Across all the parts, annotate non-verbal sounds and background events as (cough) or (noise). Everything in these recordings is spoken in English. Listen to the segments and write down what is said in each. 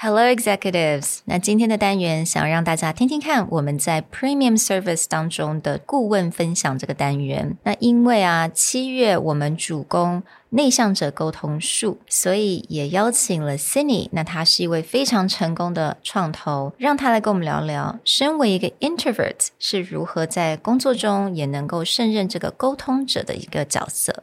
Hello, executives。那今天的单元想让大家听听看我们在 Premium Service 当中的顾问分享这个单元。那因为啊，七月我们主攻内向者沟通术，所以也邀请了 Cindy。那他是一位非常成功的创投，让他来跟我们聊聊，身为一个 introvert 是如何在工作中也能够胜任这个沟通者的一个角色。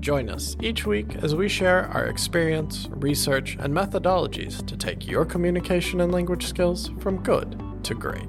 Join us each week as we share our experience, research, and methodologies to take your communication and language skills from good to great.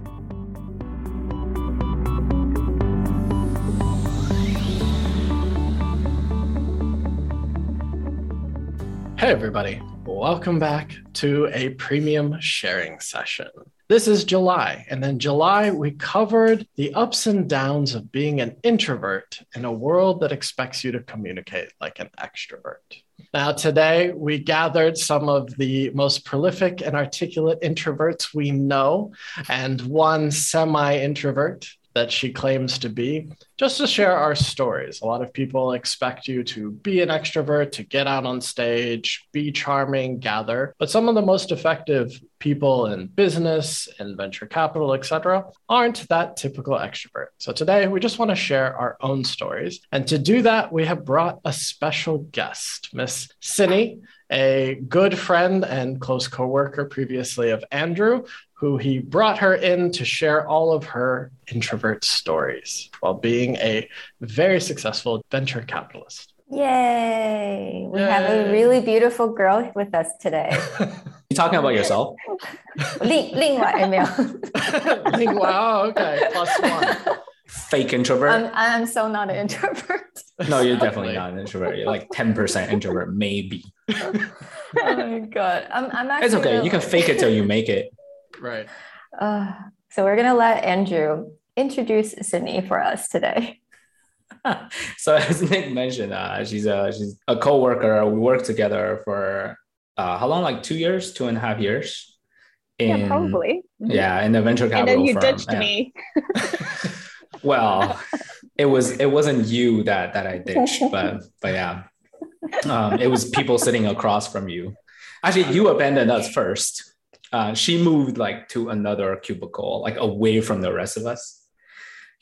Hey, everybody. Welcome back to a premium sharing session. This is July. And in July, we covered the ups and downs of being an introvert in a world that expects you to communicate like an extrovert. Now, today, we gathered some of the most prolific and articulate introverts we know and one semi introvert that she claims to be, just to share our stories. A lot of people expect you to be an extrovert, to get out on stage, be charming, gather. But some of the most effective people in business and venture capital, etc., aren't that typical extrovert. So today we just want to share our own stories. And to do that, we have brought a special guest, Miss Cindy a good friend and close coworker previously of Andrew, who he brought her in to share all of her introvert stories while being a very successful venture capitalist. Yay! We Yay. have a really beautiful girl with us today. (laughs) you talking about yourself? (laughs) 另另外没有。另外 (laughs) oh, okay, plus one. Fake introvert. I'm, I'm so not an introvert. no, you're definitely not an introvert. You're like 10% introvert, maybe. oh my god. I'm, I'm actually. It's okay. You can fake it till you make it. Right. Uh, so we're gonna let Andrew introduce Cindy for us today. (laughs) so as Nick mentioned, uh, she's a she's a co-worker. We worked together for uh, how long? Like two years, two and a half years. In, yeah, probably. Yeah, in the venture capital. And then you firm. ditched yeah. me. (laughs) (laughs) well, it was it wasn't you that that I ditched, but but yeah, um, it was people sitting across from you. Actually, you abandoned us first uh, she moved like to another cubicle, like away from the rest of us,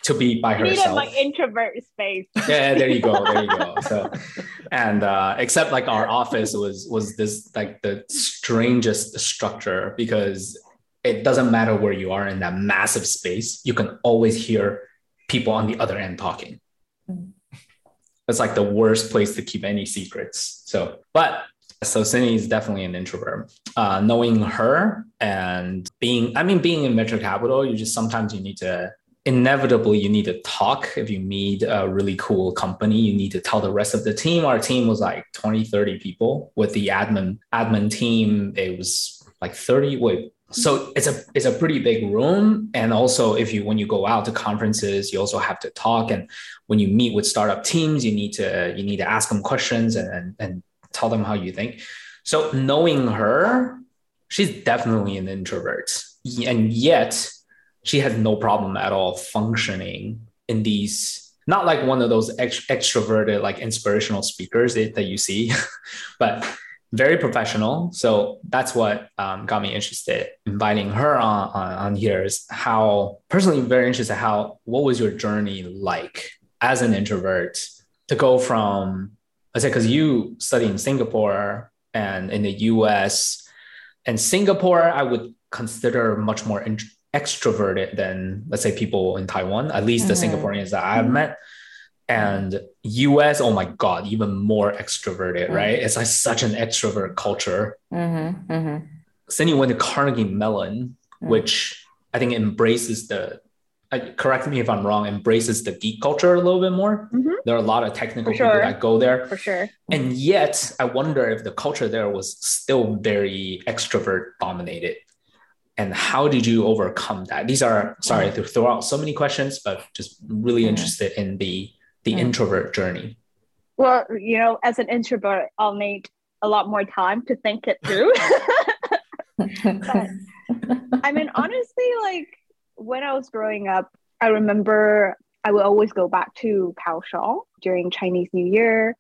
to be by herself. Needed like introvert space. yeah, there you go, there you go. (laughs) So, and uh, except like our office was was this like the strangest structure because it doesn't matter where you are in that massive space, you can always hear people on the other end talking. Mm. It's like the worst place to keep any secrets. So, but so Cindy is definitely an introvert. Uh, knowing her and being, I mean, being in venture capital, you just sometimes you need to inevitably you need to talk. If you meet a really cool company you need to tell the rest of the team. Our team was like 20 30 people with the admin admin team. It was like 30 wait. So it's a it's a pretty big room. And also if you when you go out to conferences you also have to talk. And when you meet with startup teams you need to you need to ask them questions and and, and tell them how you think. So knowing her, she's definitely an introvert. And yet she has no problem at all functioning in these, not like one of those ext- extroverted, like inspirational speakers that, that you see, (laughs) but very professional. So that's what um, got me interested. Inviting her on, on, on here is how personally very interested how what was your journey like as an introvert to go from I said, because you study in Singapore and in the US, and Singapore, I would consider much more extroverted than, let's say, people in Taiwan, at least mm-hmm. the Singaporeans that I've mm-hmm. met. And US, oh my God, even more extroverted, mm-hmm. right? It's like such an extrovert culture. Mm-hmm. mm-hmm. Then you went to Carnegie Mellon, mm. which I think embraces the uh, correct me if I'm wrong, embraces the geek culture a little bit more. Mhm. There are a lot of technical people that go there. For sure. And yet, I wonder if the culture there was still very extrovert dominated. And how did you overcome that? These are sorry to throw out so many questions, but just really Mhm. interested in the the Mhm. introvert journey. Well, you know, as an introvert, I'll need a lot more time to think it through. I mean, honestly, like when I was growing up, I remember I would always go back to Kaohsiung during Chinese New Year.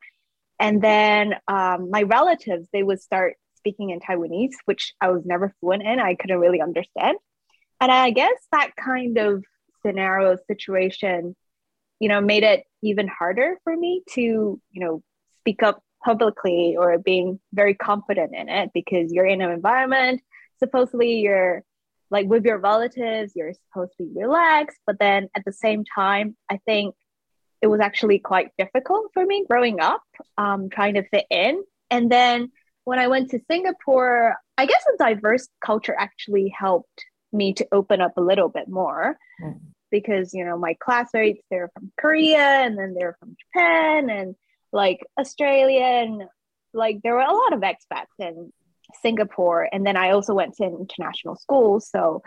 And then um, my relatives, they would start speaking in Taiwanese, which I was never fluent in. I couldn't really understand. And I guess that kind of scenario situation, you know, made it even harder for me to, you know, speak up publicly or being very confident in it because you're in an environment supposedly you're like with your relatives you're supposed to be relaxed but then at the same time i think it was actually quite difficult for me growing up um, trying to fit in and then when i went to singapore i guess a diverse culture actually helped me to open up a little bit more Mm. because you know my classmates they're from korea and then they're from japan and like australia and like there were a lot of expats in Singapore. And then I also went to international schools. So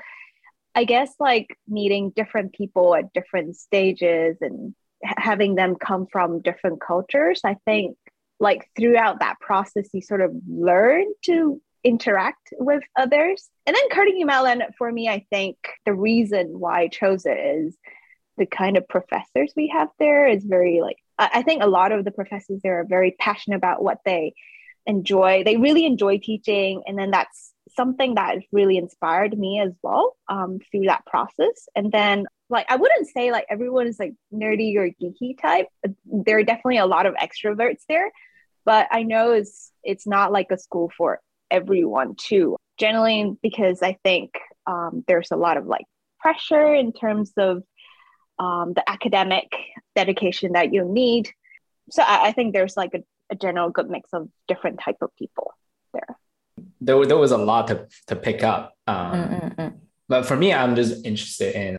I guess like meeting different people at different stages and having them come from different cultures, I think like throughout that process, you sort of learn to interact with others. And then Carnegie Mellon, for me, I think the reason why I chose it is the kind of professors we have there is very like, I think a lot of the professors there are very passionate about what they enjoy. They really enjoy teaching and then that's something that really inspired me as well um, through that process. And then like i wouldn't say like everyone is like nerdy or geeky type. There are definitely a lot of extroverts there but i know it's it's not like a school for everyone too generally because i think um, there's a lot of like pressure in terms of um, the academic dedication that you need so I, I think there's like a a general good mix of different type of people there. There, there was a lot to, to pick up. Um, Mm, mm, mm. but for me, I'm just interested in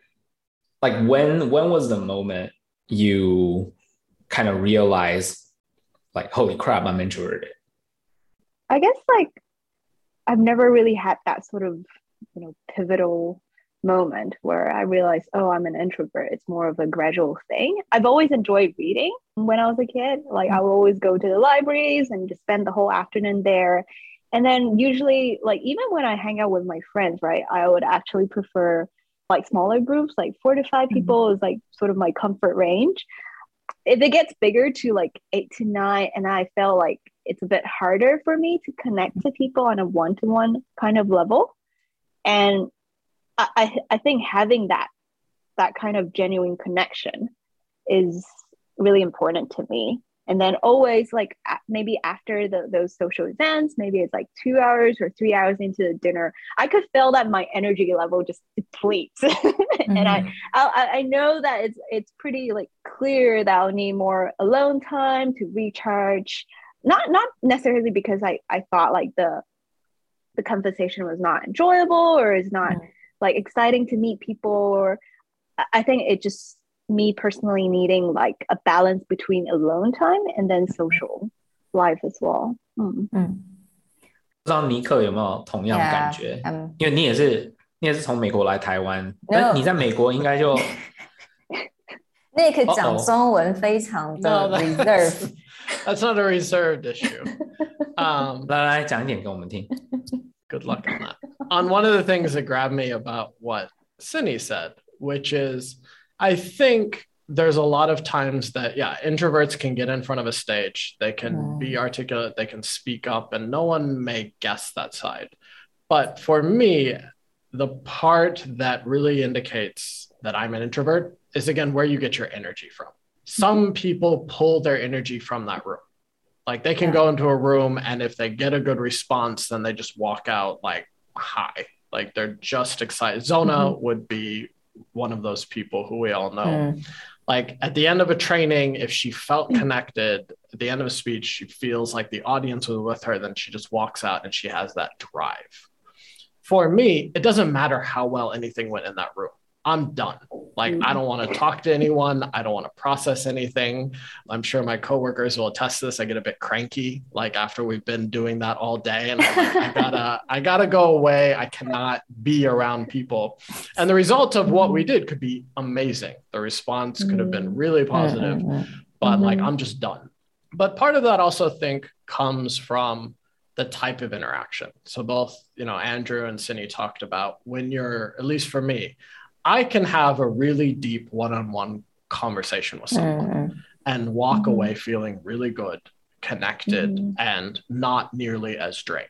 like when when was the moment you kind of realized like holy crap, I'm introverted. I guess like I've never really had that sort of you know pivotal moment where I realized, oh, I'm an introvert. It's more of a gradual thing. I've always enjoyed reading when I was a kid. Like I would always go to the libraries and just spend the whole afternoon there. And then usually, like even when I hang out with my friends, right, I would actually prefer like smaller groups, like four to 5 Mhm. people is like sort of my comfort range. If it gets bigger to like eight to nine, and I feel like it's a bit harder for me to connect to people on a one to one kind of level. And I, I I think having that that kind of genuine connection is really important to me. And then always like maybe after the, those social events, maybe it's like two hours or three hours into the dinner, I could feel that my energy level just depletes. (laughs) and I, I I know that it's it's pretty like clear that I'll need more alone time to recharge. Not not necessarily because I I thought like the the conversation was not enjoyable or is not Mm. like exciting to meet people or I think it just me personally needing like a balance between alone time and then social life as well. Mm. 不知道尼克有没有同样的感觉 Yeah, um, 因为你也是你也是从美国来台湾， No 但你在美国应该就 Nick (laughs) 讲 Uh-oh. 中文非常的 No, that's- reserve。 That's not (laughs) a reserved issue. Um, (laughs) 来来讲一点给我们听。 good luck on that. on one of the things that grabbed me about what Cindy said, which is I think there's a lot of times that, yeah, introverts can get in front of a stage, they can Mm. be articulate, they can speak up, and no one may guess that side. But for me, the part that really indicates that I'm an introvert is again where you get your energy from. Some people pull their energy from that room. Like they can Yeah. go into a room and if they get a good response, then they just walk out like high. Like they're just excited. Zona would be one of those people who we all know. Mm. Like at the end of a training, if she felt connected, at the end of a speech, she feels like the audience was with her, then she just walks out and she has that drive. For me, it doesn't matter how well anything went in that room. I'm done. Like, I mm. don't want to talk to anyone. I don't want to process anything. I'm sure my coworkers will attest to this. I get a bit cranky, like after we've been doing that all day, and like, I gotta, (laughs) I gotta go away. I cannot be around people. And the result of what we mm-hmm. did could be amazing. The response could have been mm-hmm. really mm-hmm. positive, but like I'm just done. But part of that also I think comes from the type of interaction. So both, you know, Andrew and Cindy talked about when you're, at least for me, I can have a really deep one-on-one conversation with someone Mm-hmm. and walk mm-hmm. away feeling really good, connected, mm-hmm. and not nearly as drained.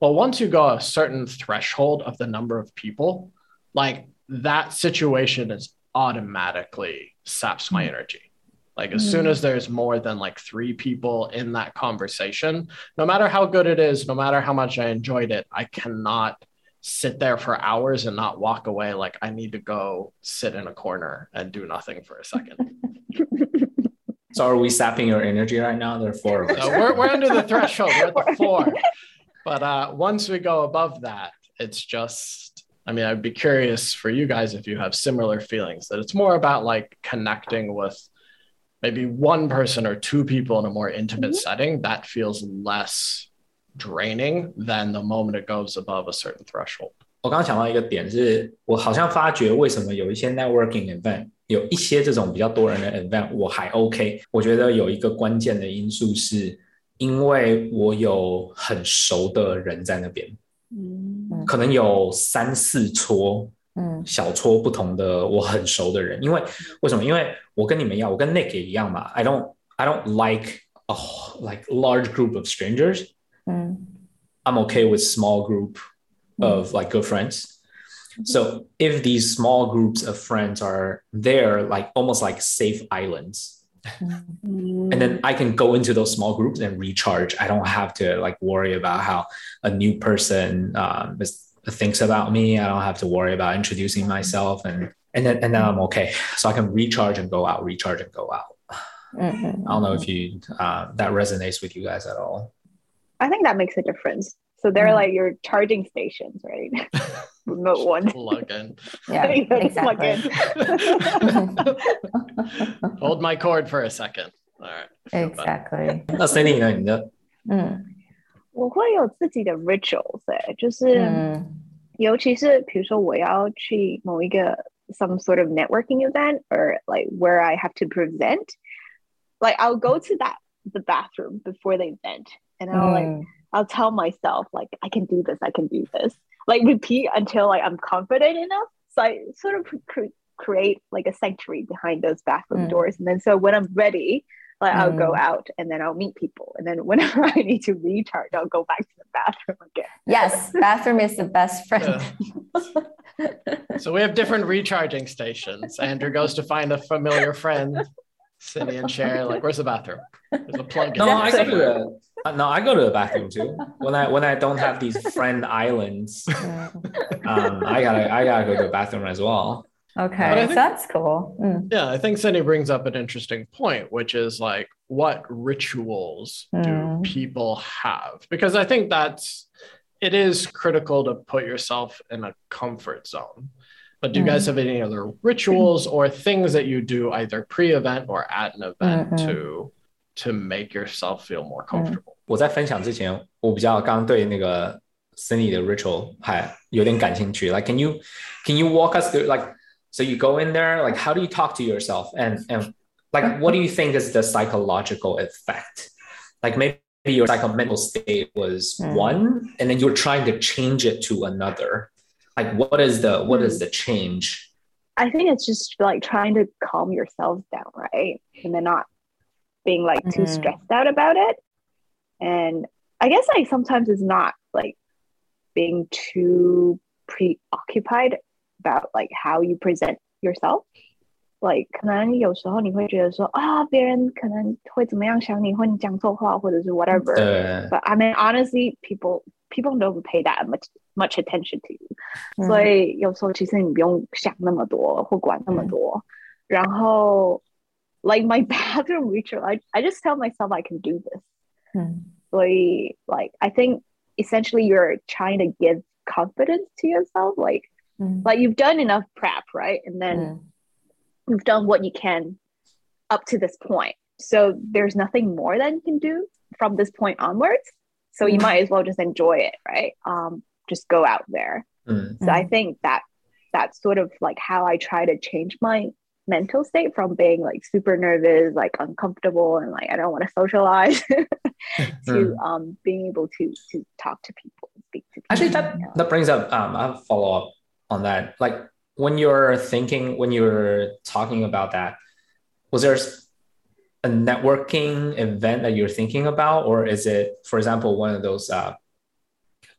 But once you go a certain threshold of the number of people, like that situation is automatically saps my mm-hmm. energy. Like as soon as there's more than like three people in that conversation, no matter how good it is, no matter how much I enjoyed it, I cannot sit there for hours and not walk away like I need to go sit in a corner and do nothing for a second. So are we sapping your energy right now? There are four of us. So we're, we're under the threshold. We're at the four. But uh, once we go above that, it's just, I mean, I'd be curious for you guys if you have similar feelings that it's more about like connecting with maybe one person or two people in a more intimate setting that feels less draining than the moment it goes above a certain threshold. 我刚刚想到一个点是，我好像发觉为什么有一些 networking event，有一些这种比较多人的 event，我还 OK。我觉得有一个关键的因素是，因为我有很熟的人在那边，嗯可能有三四撮嗯小撮不同的我很熟的人。因为为什么？因为我跟你们一样，我跟 Nick 也一样嘛。I don't I don't like a like large group of strangers. Mm. I'm okay with small group of like good friends. Mm-hmm. So if these small groups of friends are there, like almost like safe islands, mm-hmm. and then I can go into those small groups and recharge. I don't have to like worry about how a new person um, thinks about me. I don't have to worry about introducing mm-hmm. myself, and and then and then I'm okay. So I can recharge and go out, recharge and go out. Mm-hmm. I don't know if you uh, that resonates with you guys at all. I think that makes a difference. So they're Mm. like your charging stations, right? (laughs) Remote ones. (laughs) Plug in. Yeah, (laughs) You gotta plug exactly. Hold my cord for a second. All right. I feel better. Exactly. 那 Cindy 呢？你的嗯我会有自己的 rituals，哎，就是嗯尤其是比如说我要去某一个 some sort of networking event or like where I have to present, like I'll go to that the bathroom before the event and I'll like 嗯 I'll tell myself like I can do this, I can do this. Like repeat until like I'm confident enough. So I sort of cre- create like a sanctuary behind those bathroom Mm. doors. And then so when I'm ready, like I'll go Mm. out and then I'll meet people. And then (laughs) whenever I need to recharge, I'll go back to the bathroom again. Yes, (laughs) bathroom is the best friend. So we have different recharging stations. Andrew goes to find a familiar friend, Cindy and Cher, like, where's the bathroom? There's a plug. No, I go to the no, I go to the bathroom too. When I when I don't have these friend islands, um, I gotta I gotta go to the bathroom as well. Okay, think- that's cool. Mm. Yeah, I think Cindy brings up an interesting point, which is like, what rituals do Mm. people have? Because I think that's it is critical to put yourself in a comfort zone. But do you guys have any other rituals or things that you do either pre-event or at an event Mhm. to to make yourself feel more comfortable? 我在分享之前，我比较刚刚对那个 Cindy 的 ritual 还有点感兴趣。Like, can you can you walk us through like so you go in there like how do you talk to yourself and and like what do you think is the psychological effect? Like maybe your psychomental state was Mm. one, and then you're trying to change it to another. Like, what is the what is the change? I think it's just like trying to calm yourselves down, right? And then not being like too Mhm. stressed out about it. And I guess like sometimes it's not like being too preoccupied about like how you present yourself. Like 可能有时候你会觉得说啊，别人可能会怎么样想你，或你讲错话，或者是 whatever。对 But I mean, honestly, people people don't pay that much much attention to you. 嗯所以有时候其实你不用想那么多或管那么多。然后，like my (laughs) bathroom ritual, I I just tell myself I can do this. 嗯所以 like I think essentially you're trying to give confidence to yourself. Like mm. like you've done enough prep right and then mm. you've done what you can up to this point so there's nothing more that you can do from this point onwards so you mm. might as well just enjoy it right um just go out there mm. so i think that that's sort of like how i try to change my mental state from being like super nervous, like uncomfortable, and like I don't want to socialize, (laughs) to mm. um, being able to to talk to people, speak to people. Actually, that yeah. that brings up um, I have follow up on that. Like when you're thinking, when you're talking about that, was there a networking event that you're thinking about, or is it, for example, one of those uh,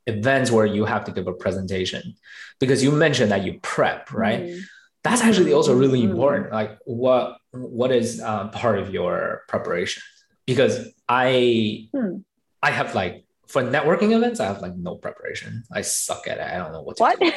events where you have to give a presentation? Because you mentioned that you prep, right? Mm that's actually also really mm-hmm. important like what what is uh, part of your preparation because i hmm. i have like for networking events i have like no preparation i suck at it i don't know what to what? do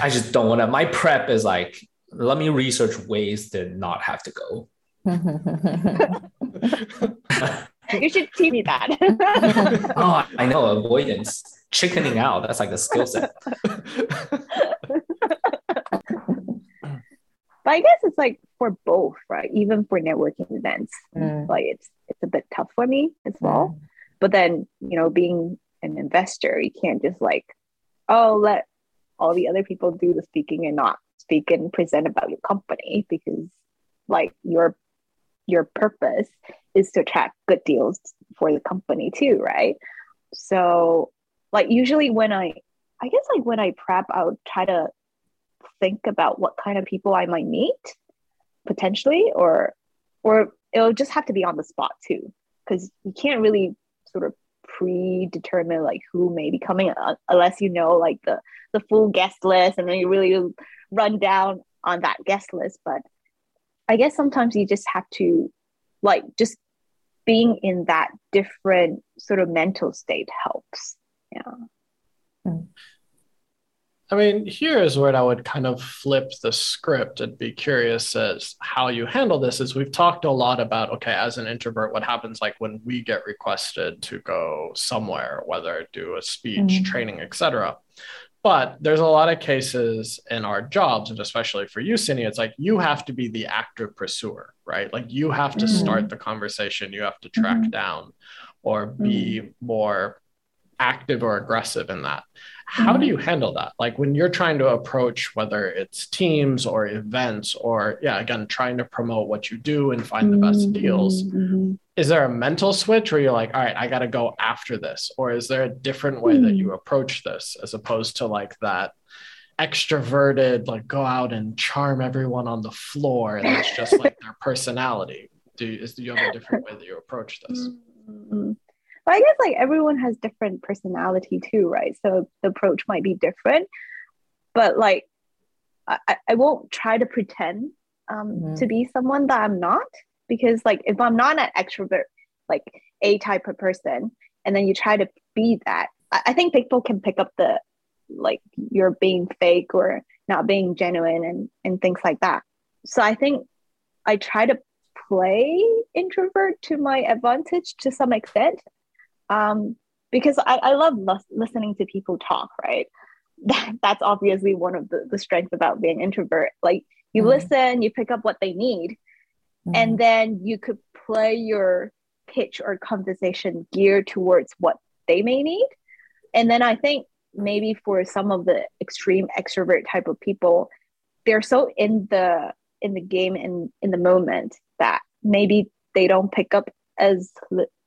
i just don't want to my prep is like let me research ways to not have to go (laughs) you should teach me that (laughs) oh i know avoidance chickening out that's like a skill set (laughs) but I guess it's like for both, right? Even for networking events, mm. like it's it's a bit tough for me as well. Mm. But then, you know, being an investor, you can't just like, oh, let all the other people do the speaking and not speak and present about your company because like your your purpose is to attract good deals for the company too, right? So like usually when I I guess like when I prep, I would try to think about what kind of people I might meet potentially, or or it'll just have to be on the spot too, because you can't really sort of predetermine like who may be coming uh, unless you know like the the full guest list and then you really run down on that guest list. But I guess sometimes you just have to like just being in that different sort of mental state helps. Yeah. Mm. I mean, here's where I would kind of flip the script and be curious as how you handle this. Is we've talked a lot about okay, as an introvert, what happens like when we get requested to go somewhere, whether do a speech, mm-hmm. training, etc. But there's a lot of cases in our jobs, and especially for you, Cindy, it's like you have to be the active pursuer, right? Like you have to mm-hmm. start the conversation, you have to track mm-hmm. down or be mm-hmm. more active or aggressive in that. How do mm-hmm. you handle that? Like when you're trying to approach whether it's teams or events or yeah, again, trying to promote what you do and find the best deals. Mm-hmm. Is there a mental switch where you're like, all right, I got to go after this? Or is there a different way that you mm. approach this as opposed to like that extroverted, like go out and charm everyone on the floor and it's just like their (laughs) personality? Do you, is, do you have a different way that you approach this? Mm-hmm. But I guess like everyone has different personality too, right? So the approach might be different. But like I, I won't try to pretend um, mm-hmm. to be someone that I'm not because like if I'm not an extrovert, like a type of person, and then you try to be that, I, I think people can pick up the like you're being fake or not being genuine and and things like that. So I think I try to play introvert to my advantage to some extent um, because I, I love listening to people talk, right? (laughs) That, that's obviously one of the, the strengths about being introvert. Like you mm. listen, you pick up what they need, mm. and then you could play your pitch or conversation geared towards what they may need. And then I think maybe for some of the extreme extrovert type of people, they're so in the in the game in in the moment that maybe they don't pick up as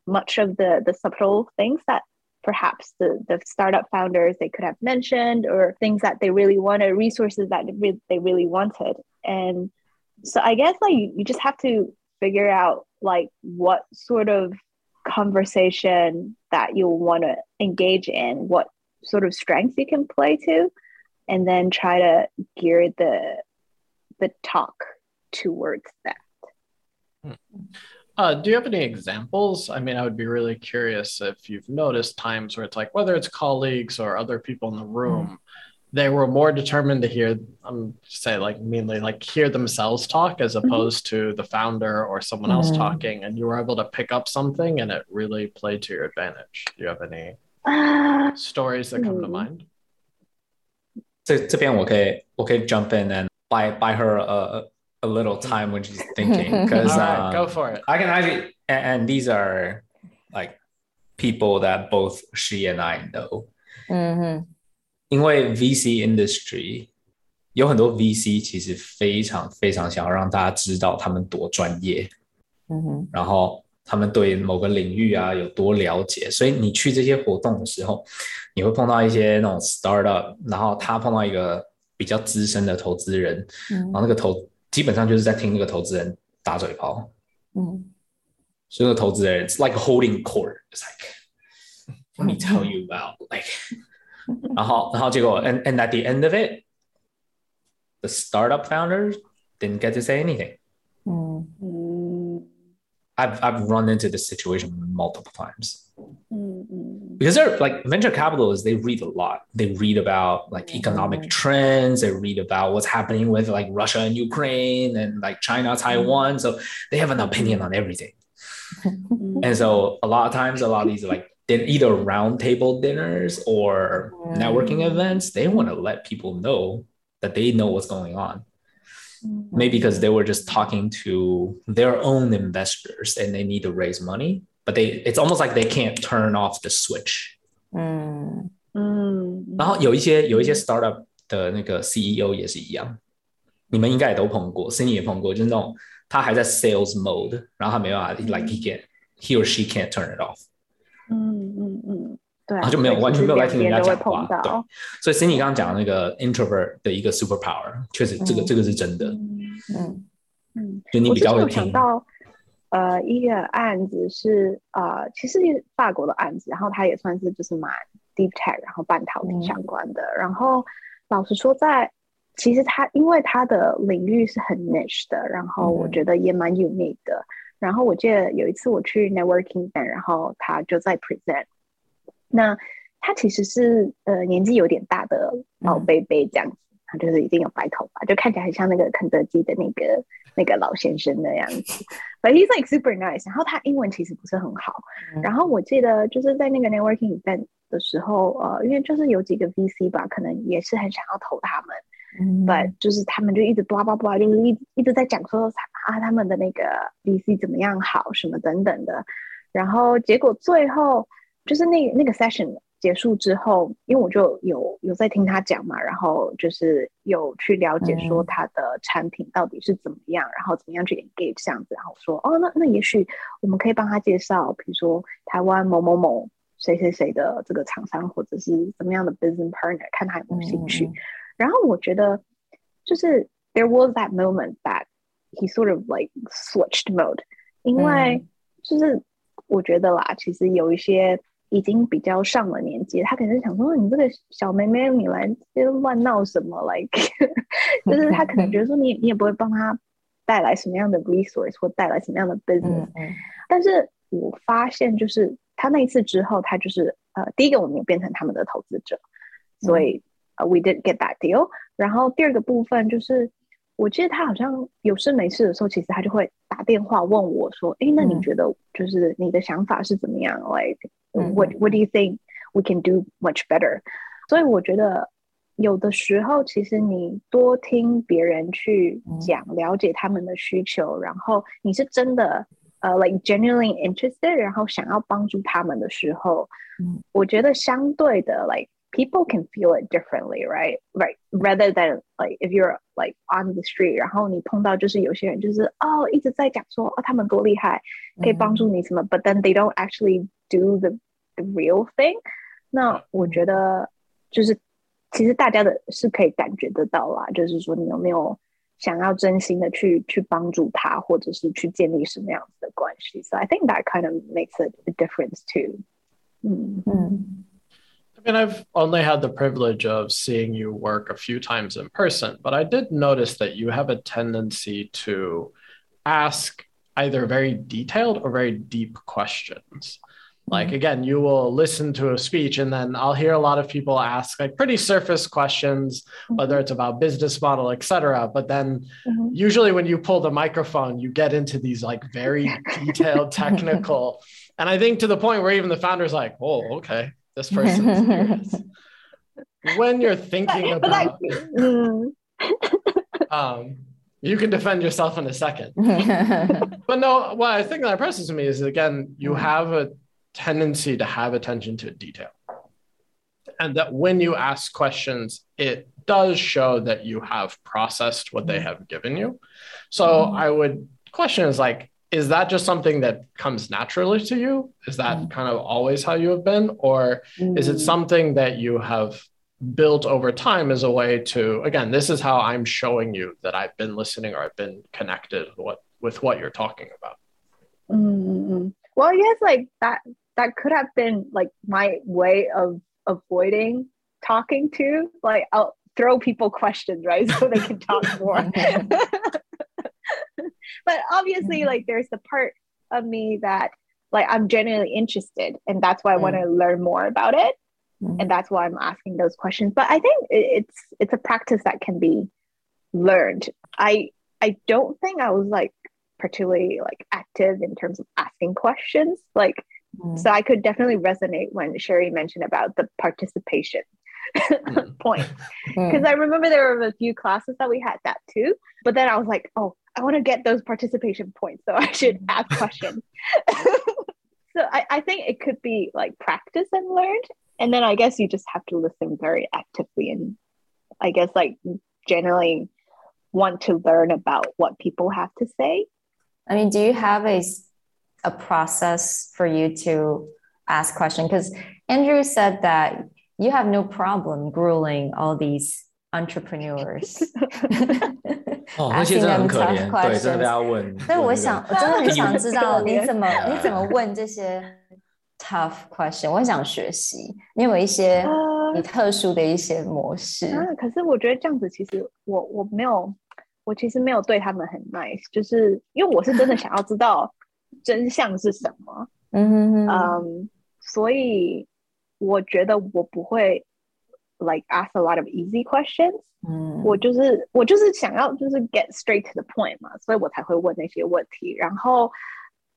much of the the subtle things that perhaps the, the startup founders they could have mentioned or things that they really wanted resources that they really wanted and so i guess like you just have to figure out like what sort of conversation that you'll want to engage in what sort of strengths you can play to and then try to gear the the talk towards that hmm. Uh, do you have any examples? I mean, I would be really curious if you've noticed times where it's like, whether it's colleagues or other people in the room, mm. they were more determined to hear, um, say, like mainly like hear themselves talk as mm-hmm. opposed mm-hmm. to the founder or someone else mm. talking, and you were able to pick up something and it really played to your advantage. Do you have any uh, stories that come to hmm. mind? 这这边我可以我可以 jump in and buy buy her a a little time when she's thinking (laughs) because All right, um, go for it. I can actually and, and these are like people that both she and I know. 嗯哼，因为 VC industry 有很多 VC 其实非常非常想要让大家知道他们多专业，嗯哼，然后他们对某个领域啊有多了解，所以你去这些活动的时候，你会碰到一些那种 startup，然后他碰到一个比较资深的投资人，然嗯后那个投 基本上就是在听那个投资人打嘴炮，嗯所以那个投资人 it's like holding court, it's like let me tell you about like，然后然后结果 and and (laughs) at the end of it, the startup founders didn't get to say anything. 嗯嗯 I've I've run into this situation multiple times. 嗯嗯 because they're like venture capitalists they read a lot. They read about like economic trends. They read about what's happening with like russia and ukraine and like china mm-hmm. taiwan. So they have an opinion on everything. (laughs) And so a lot of times a lot of these like either roundtable dinners or networking events. They want to let people know that they know what's going on. Mm-hmm. Maybe because they were just talking to their own investors and they need to raise money but they it's almost like they can't turn off the switch 嗯嗯，然后有一些有一些 startup 的那个 CEO 也是一样，你们应该也都碰过，Cindy 也碰过，就是那种他还在 sales mode，然后他没办法，like he can he or she can't turn it off，嗯嗯嗯，对啊，然后就没有对完全没有在听人家其实两讲话边都会碰到，所以 Cindy 刚刚讲的那个 introvert 的一个 superpower，确实这个嗯这个是真的，嗯嗯嗯。就你比我之前有较会听，想到， 呃，一个案子是呃，其实是法国的案子，然后它也算是就是蛮 deep tech，然后半导体嗯相关的。然后老实说在，其实它因为它的领域是很 niche 的，然后我嗯觉得也蛮 unique 的。然后我记得有一次我去 networking event，然后他就在 present，那他其实是呃年纪有点大的老嗯贝贝这样子，他就是已经有白头发，就看起来很像那个肯德基的那个那个老先生那样子。But he's like super nice，然后他英文其实不是很好。嗯然后我记得就是在那个 networking event 的时候，呃，因为就是有几个 VC 吧，可能也是很想要投他们，嗯 but 就是他们就一直叭叭叭，就是一一直在讲说啊他们的那个 VC 怎么样好什么等等的，然后结果最后就是那那个 session 结束之后，因为我就有有在听他讲嘛，然后就是有去了解说嗯。他的产品到底是怎么样，然后怎么样去 engage 这样子，然后说哦那那也许我们可以帮他介绍，比如说台湾某某某谁谁谁的这个厂商或者是怎么样的 business partner，看他有没有兴趣。嗯。然后我觉得就是 there was that moment that he sort of like switched mode，因为就是我觉得啦，其实有一些已经比较上了年纪，他可能是想说你这个小妹妹你来乱闹什么，(laughs) like (laughs) 就是他可能觉得说你你也不会帮他带来什么样的 resource 或带来什么样的 business，、但是我发现，就是他那一次之后，他就是呃，第一个我们也变成他们的投资者，所以呃，we did get that deal。然后第二个部分就是，我记得他好像有事没事的时候，其实他就会打电话问我说：“诶，那你嗯觉得就是你的想法是怎么样？Like 嗯 what what do you think we can do much better？” 所以我觉得。有的时候，其实你多听别人去嗯讲，了解他们的需求，然后你是真的呃、l i k e genuinely interested，然后想要帮助他们的时候，嗯我觉得相对的，like people can feel it differently, right? Right, rather than like if you're like on the street，然后你碰到就是有些人就是哦一直在讲说哦他们多厉害，可以帮助你什么、b u t then they don't actually do the the real thing。那我觉得就是其实大家的是可以感觉得到啦，就是说你有没有想要真心的去去帮助他，或者是去建立什么样子的关系。So I think that kind of makes a, a difference too. 嗯嗯 I mean, I've only had the privilege of seeing you work a few times in person, but I did notice that you have a tendency to ask either very detailed or very deep questions. Like, again, you will listen to a speech, and then I'll hear a lot of people ask like pretty surface questions, whether it's about business model, et cetera. But then Mhm. usually when you pull the microphone, you get into these like very (laughs) detailed, technical. And I think to the point where even the founder's like, oh, okay, this person's serious. (laughs) when you're thinking But, but like, about, (laughs) um, you can defend yourself in a second. (laughs) But no, what I think that impresses me is again, you have a tendency to have attention to detail. And that when you ask questions, it does show that you have processed what they have given you. So Mhm. I would question is like, is that just something that comes naturally to you? Is that Mhm. kind of always how you have been? Or is it mm, something that you have built over time as a way to again this is how i'm showing you that i've been listening or i've been connected with what with what you're talking about mm, mm, mm. well, I guess like that that could have been like my way of avoiding talking to. Like I'll throw people (laughs) questions, right? So they can talk more. (laughs) (laughs) but obviously Mhm. like there's the part of me that like i'm genuinely interested and that's why i want to mm. learn more about it mm-hmm. and that's why i'm asking those questions. But i think it's it's a practice that can be learned. I i don't think i was like particularly like active in terms of asking questions like mm. so i could definitely resonate when sherry mentioned about the participation Mm. (laughs) point mm. because I remember there were a few classes that we had that too. But then I was like, oh, I want to get those participation points, so I should mm. ask questions. (laughs) so I, I think it could be like practice and learned, and then I guess you just have to listen very actively and I guess like generally want to learn about what people have to say. I mean, do you have a a process for you to ask question? Because Andrew said that you have no problem grueling all these entrepreneurs. (laughs) (laughs) 哦，那些 asking 真的很 them 可 tough 怜，对，真的被 questions 他问。所以我想，我真的很想知道你怎么 (laughs) 你怎么问这些 tough question，我很想学习。你有一些呃你特殊的一些模式？啊，可是我觉得这样子，其实我我没有，我其实没有对他们很 nice，就是因为我是真的想要知道真相是什么，嗯哼哼，嗯，所以我觉得我不会 like ask a lot of easy questions，嗯，我就是我就是想要就是 get straight to the point 嘛，所以我才会问那些问题。然后，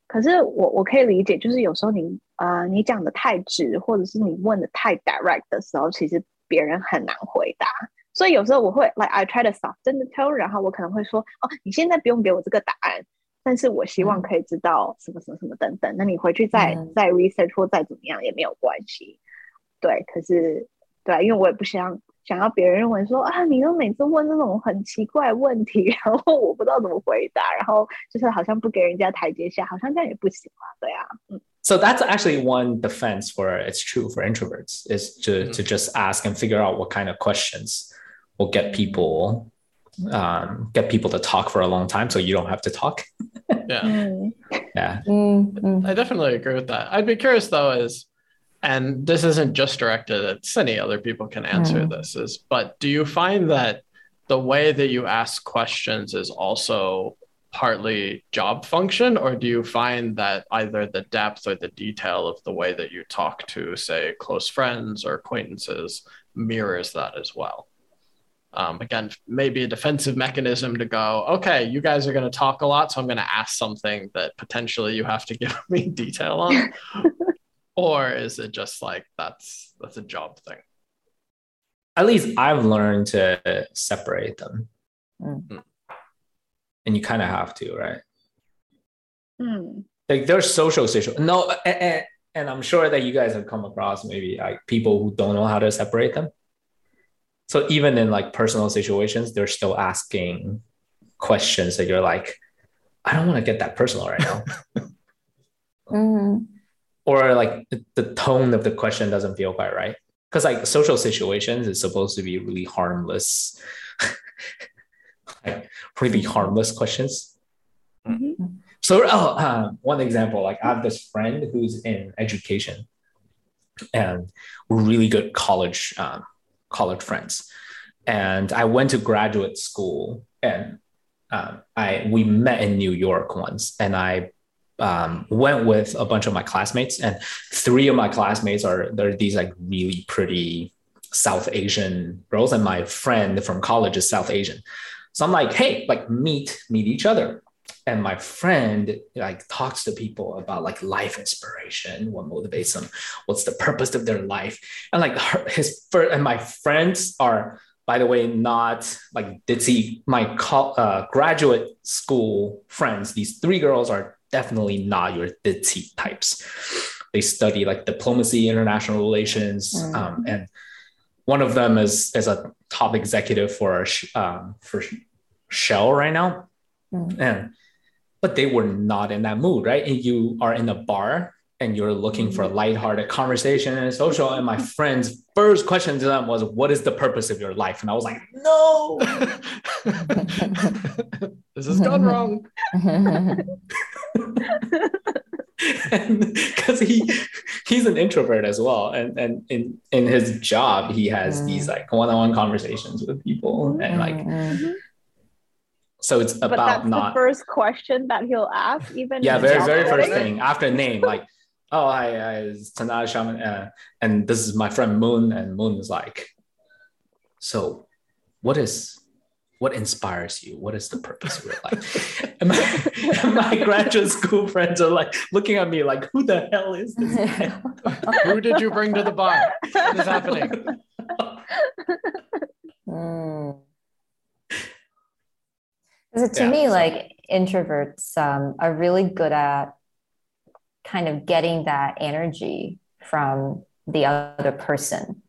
可是我我可以理解，就是有时候你呃你讲的太直，或者是你问的太 direct 的时候，其实别人很难回答。所以有时候我会 like I try to soften the tone，然后我可能会说哦，你现在不用给我这个答案，但是我希望嗯可以知道什么什么什么等等。那你回去再、嗯再 research 或再怎么样也没有关系。对，可是对啊，因为我也不想想要别人认为说啊，你都每次问这种很奇怪的问题，然后我不知道怎么回答，然后就是好像不给人家台阶下，好像这样也不行啊。对啊，嗯 So that's actually one defense for it's true for introverts is to to just ask and figure out what kind of questions will get people um, get people to talk for a long time, so you don't have to talk. yeah 嗯 Yeah. 嗯嗯 I definitely agree with that. I'd be curious though, is and this isn't just directed at Cindy, other people can answer Mm. this, is but do you find that the way that you ask questions is also partly job function, or do you find that either the depth or the detail of the way that you talk to, say, close friends or acquaintances mirrors that as well? Um, again, maybe a defensive mechanism to go, okay, you guys are going to talk a lot, so I'm going to ask something that potentially you have to (laughs) give me detail on. (laughs) or is it just like that's that's a job thing? At least I've learned to separate them, Mm. and you kind of have to, right? 嗯 like there's social situation no and, and, and i'm sure that you guys have come across maybe like people who don't know how to separate them. So even in like personal situations they're still asking questions that you're like i don't want to get that personal right now. 嗯 (laughs) mm-hmm. Or like the, the tone of the question doesn't feel quite right. Because like social situations is supposed to be really harmless. (laughs) Like really harmless questions. 嗯 So, oh, uh, one example, like I have this friend who's in education, and we're really good college um, college friends. And I went to graduate school, and um, I we met in New York once, and I um, went with a bunch of my classmates, and three of my classmates are they're these like really pretty South Asian girls, and my friend from college is South Asian. So I'm like, hey, like meet meet each other and my friend like talks to people about like life inspiration, what motivates them, what's the purpose of their life, and like her, his first and my friends are by the way not like did ditzy my co- uh, graduate school friends. These three girls are definitely not your ditzy types. They study like diplomacy, international relations, Mm. um, and one of them is is a top executive for um, for Shell right now, Mm. and but they were not in that mood, right? And you are in a bar and you're looking for a lighthearted conversation and social. And my mm-hmm. friend's first question to them was, "What is the purpose of your life?" And I was like, "No." (laughs) this has gone wrong. (laughs) because he he's an introvert as well and and in in his job he has Mm. these like one-on-one conversations with people and like so it's but about that's not the first question that he'll ask, even yeah very very first thing after name like oh hi, hi it's Tanada Shaman uh, and this is my friend Moon and Moon is like so what is what inspires you what is the purpose of your life (laughs) and my, and my graduate school friends are like looking at me like who the hell is this guy? (laughs) Who did you bring to the bar? What is happening? (laughs) Mm. Because to Yeah, me, so- like introverts um, are really good at kind of getting that energy from the other person,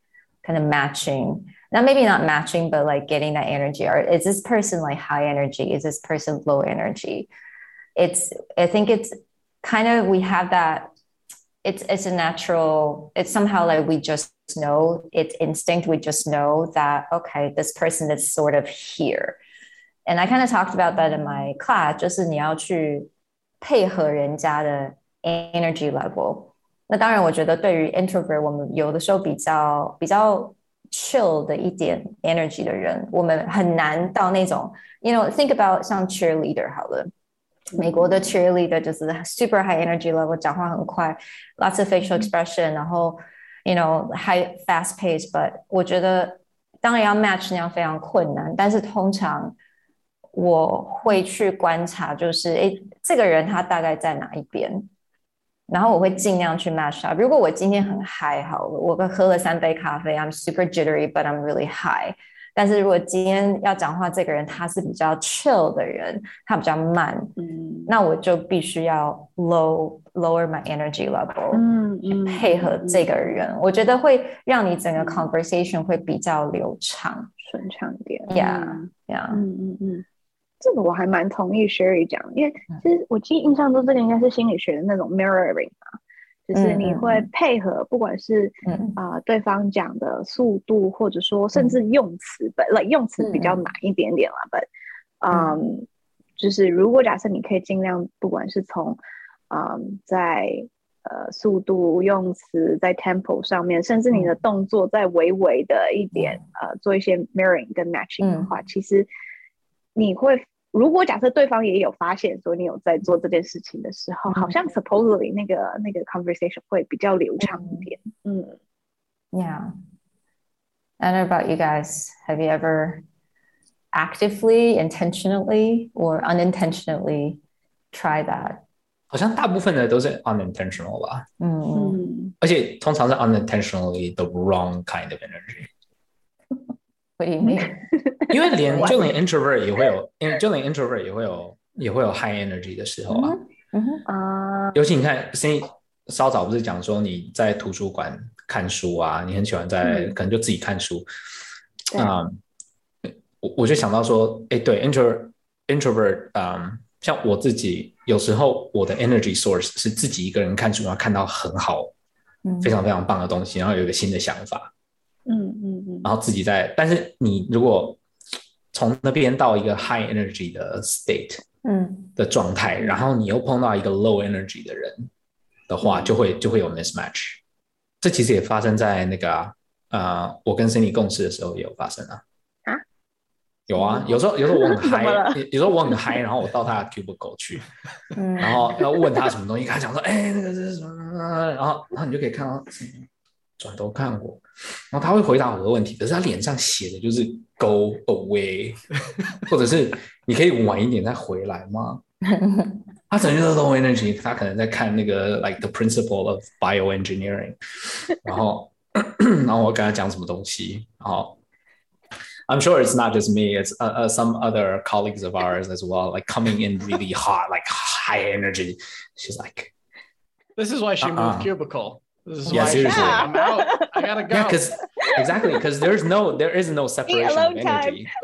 kind of matching. Now, maybe not matching, but like getting that energy. Or is this person like high energy? Is this person low energy? It's, I think it's kind of, we have that, it's, it's a natural, it's somehow like we just know, it's instinct. We just know that, okay, this person is sort of here. And I kind of talked about that in my class，就是你要去配合人家的 energy level。那当然，我觉得对于 introvert，我们有的时候比较比较 chill 的一点 energy 的人，我们很难到那种，you know，think about 像 cheerleader 好了。美国的 cheerleader 就是 super high energy level，讲话很快，lots of facial expression，然后 you know high fast pace。But 我觉得当然要 match 那样非常困难，但是通常我会去观察，就是诶，这个人他大概在哪一边， 然后我会尽量去 match 他。如果我今天很 high 好了，我喝了三杯咖啡，I'm super jittery，but I'm really high。但是如果今天要讲话，这个人他是比较 chill 的人，他比较慢，嗯那我就必须要 low lower my energy level，、嗯嗯配合这个人，我觉得会让你整个嗯 conversation 会比较流畅。顺畅一点 Yeah 嗯 Yeah，嗯嗯嗯，这个我还蛮同意 Sherry 讲，因为嗯。其实我记印象中这个应该是心理学的那种 mirroring 嘛，就是你会配合，不管是嗯。啊、呃对方讲的速度，或者说甚至用词，本来、用词比较嗯难一点点啦，but 嗯，就是如果假设你可以尽量，不管是从嗯在呃速度、用词在 tempo 上面，甚至你的动作在微微的一点、呃做一些 mirroring 跟 matching 的话，其实你会。如果假设对方也有发现说你有在做这件事情的时候，好像 supposedly 那个那个 conversation 会比较流畅一点。嗯 Yeah. I don't know about you guys. Have you ever actively, intentionally, or unintentionally tried that? 好像大部分的都是 unintentional 吧，嗯嗯而且通常是 unintentionally the wrong kind of energy。 (laughs) ，What do you mean? (laughs) (laughs) 因为连就连 introvert 也会有，因为就连 introvert 也会有也会有 high energy 的时候啊。嗯哼啊，尤其你看，先稍早不是讲说你在图书馆看书啊，你很喜欢在、嗯。可能就自己看书对。啊、我我就想到说，哎，对 intro introvert，嗯，像我自己有时候我的 energy source 是自己一个人看书，然后看到很好、嗯。非常非常棒的东西，然后有一个新的想法，嗯嗯嗯，然后自己在，但是你如果从那边到一个 high energy 的 state 嗯的状态，然后你又碰到一个 low energy 的人的话，就会就会有 mismatch。这其实也发生在那个啊，呃，我跟 Cindy 共事的时候也有发生啊。啊？有啊，有时候有时候我很 (laughs) 嗨，有有时候我很嗨，然后我到他的 cubicle 去，嗯，然后要问他什么东西，跟他讲说，哎，那个是什么？然后然后你就可以看到转头看我，然后他会回答我的问题，可是他脸上写的就是 go away，或者是你可以晚一点再回来吗？ 他整天都 low (laughs) energy，他可能在看那个 like the principle of bioengineering，然后(clears throat) 然后我跟他讲什么东西，然后 I'm sure it's not just me, it's uh, uh, some other colleagues of ours as well, like coming in really hot, like high energy. She's like, This is why she Uh-uh. moved cubicle. This is Yeah, why she's seriously. like, I'm out. I gotta go. yeah, because exactly, because there's no, there is no separation (laughs) of alone time. energy. (laughs)